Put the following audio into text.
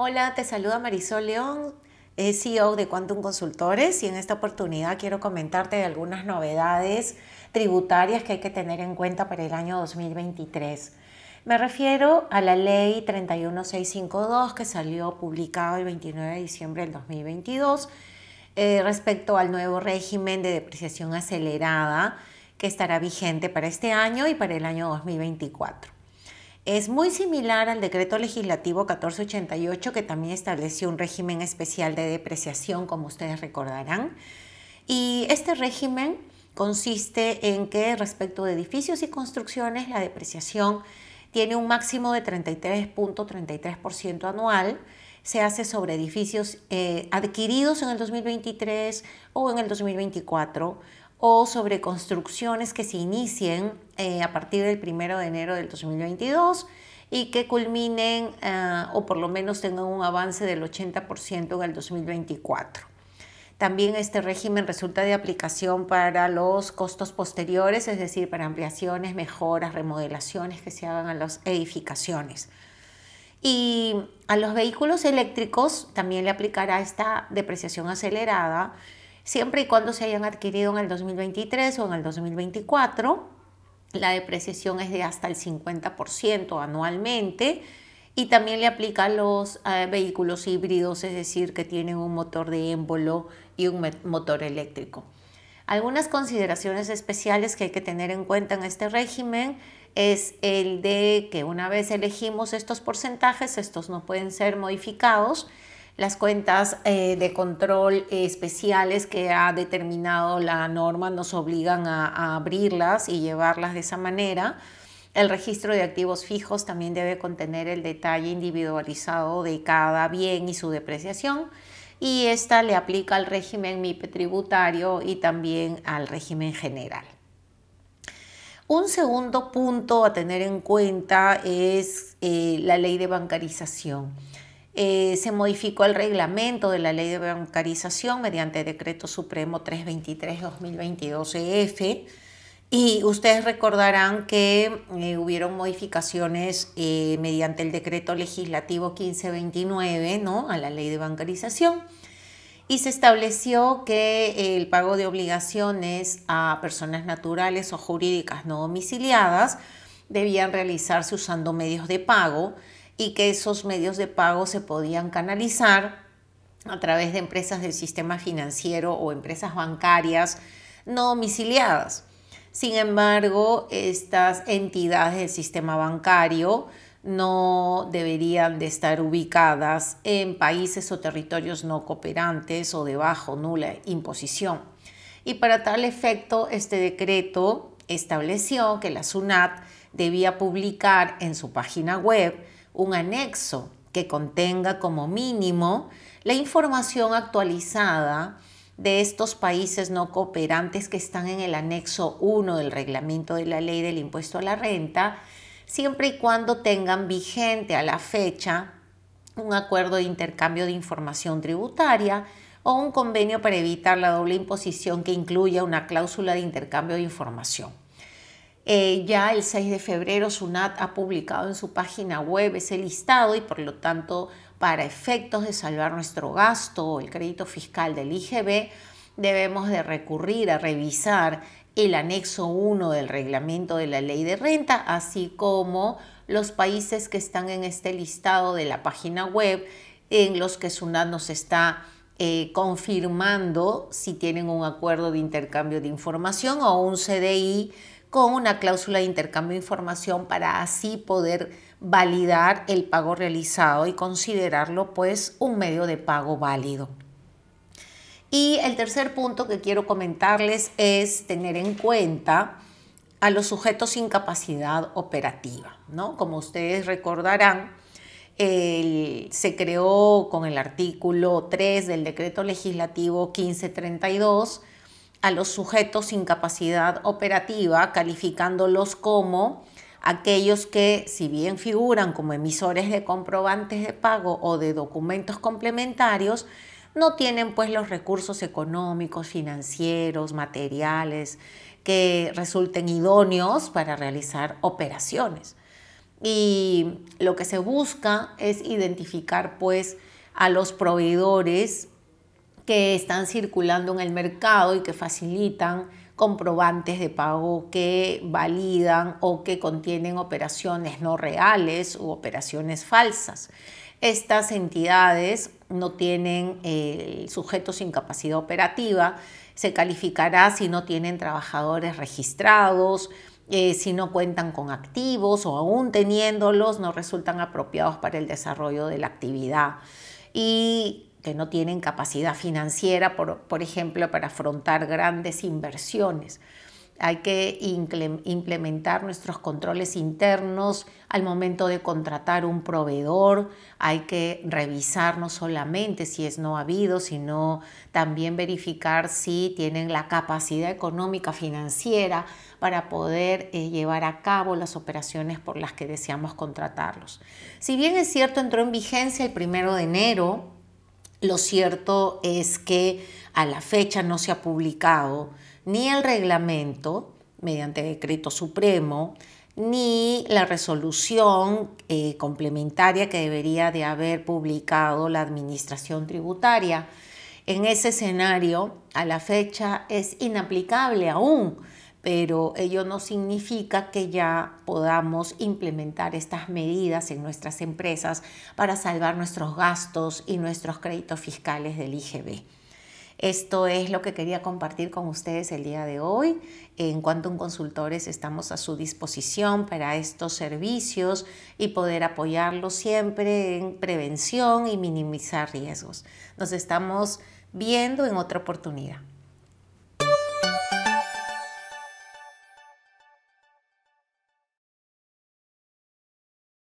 Hola, te saluda Marisol León, CEO de Quantum Consultores y en esta oportunidad quiero comentarte algunas novedades tributarias que hay que tener en cuenta para el año 2023. Me refiero a la ley 31652 que salió publicada el 29 de diciembre del 2022 eh, respecto al nuevo régimen de depreciación acelerada que estará vigente para este año y para el año 2024. Es muy similar al decreto legislativo 1488 que también estableció un régimen especial de depreciación, como ustedes recordarán. Y este régimen consiste en que respecto de edificios y construcciones la depreciación tiene un máximo de 33.33% anual. Se hace sobre edificios eh, adquiridos en el 2023 o en el 2024 o sobre construcciones que se inicien eh, a partir del 1 de enero del 2022 y que culminen eh, o por lo menos tengan un avance del 80% en el 2024. También este régimen resulta de aplicación para los costos posteriores, es decir, para ampliaciones, mejoras, remodelaciones que se hagan a las edificaciones. Y a los vehículos eléctricos también le aplicará esta depreciación acelerada siempre y cuando se hayan adquirido en el 2023 o en el 2024. La depreciación es de hasta el 50% anualmente y también le aplica a los eh, vehículos híbridos, es decir, que tienen un motor de émbolo y un motor eléctrico. Algunas consideraciones especiales que hay que tener en cuenta en este régimen es el de que una vez elegimos estos porcentajes, estos no pueden ser modificados las cuentas eh, de control especiales que ha determinado la norma nos obligan a, abrirlas y llevarlas de esa manera. El registro de activos fijos también debe contener el detalle individualizado de cada bien y su depreciación y esta le aplica al régimen MIPE tributario y también al régimen general. Un segundo punto a tener en cuenta es eh, la ley de bancarización. Eh, se modificó el reglamento de la ley de bancarización mediante decreto supremo 323-2022-EF y ustedes recordarán que eh, hubieron modificaciones eh, mediante el decreto legislativo 1529 ¿no? a la ley de bancarización y se estableció que el pago de obligaciones a personas naturales o jurídicas no domiciliadas debían realizarse usando medios de pago y que esos medios de pago se podían canalizar a través de empresas del sistema financiero o empresas bancarias no domiciliadas. Sin embargo, estas entidades del sistema bancario no deberían de estar ubicadas en países o territorios no cooperantes o de bajo nula imposición. Y para tal efecto, este decreto estableció que la SUNAT debía publicar en su página web un anexo que contenga como mínimo la información actualizada de estos países no cooperantes que están en el anexo 1 del reglamento de la ley del impuesto a la renta, siempre y cuando tengan vigente a la fecha un acuerdo de intercambio de información tributaria o un convenio para evitar la doble imposición que incluya una cláusula de intercambio de información. Eh, ya el 6 de febrero SUNAT ha publicado en su página web ese listado y por lo tanto para efectos de salvar nuestro gasto o el crédito fiscal del IGB debemos de recurrir a revisar el anexo 1 del reglamento de la ley de renta, así como los países que están en este listado de la página web en los que SUNAT nos está eh, confirmando si tienen un acuerdo de intercambio de información o un CDI con una cláusula de intercambio de información para así poder validar el pago realizado y considerarlo pues un medio de pago válido. Y el tercer punto que quiero comentarles es tener en cuenta a los sujetos sin capacidad operativa. ¿no? Como ustedes recordarán, se creó con el artículo 3 del decreto legislativo 1532 a los sujetos sin capacidad operativa, calificándolos como aquellos que, si bien figuran como emisores de comprobantes de pago o de documentos complementarios, no tienen pues los recursos económicos, financieros, materiales que resulten idóneos para realizar operaciones. y lo que se busca es identificar pues a los proveedores que están circulando en el mercado y que facilitan comprobantes de pago que validan o que contienen operaciones no reales u operaciones falsas. Estas entidades no tienen eh, sujetos sin capacidad operativa, se calificará si no tienen trabajadores registrados, eh, si no cuentan con activos o aún teniéndolos no resultan apropiados para el desarrollo de la actividad y no tienen capacidad financiera, por ejemplo, para afrontar grandes inversiones hay que implementar nuestros controles internos al momento de contratar un proveedor, hay que revisar no solamente si es no habido, sino también verificar si tienen la capacidad económica financiera para poder eh, llevar a cabo las operaciones por las que deseamos contratarlos. Si bien es cierto, entró en vigencia el primero de enero, lo cierto es que a la fecha no se ha publicado ni el reglamento mediante decreto supremo, ni la resolución eh, complementaria que debería de haber publicado la Administración Tributaria. En ese escenario, a la fecha es inaplicable aún, pero ello no significa que ya podamos implementar estas medidas en nuestras empresas para salvar nuestros gastos y nuestros créditos fiscales del IGB. Esto es lo que quería compartir con ustedes el día de hoy. En Quantum Consultores estamos a su disposición para estos servicios y poder apoyarlos siempre en prevención y minimizar riesgos. Nos estamos viendo en otra oportunidad.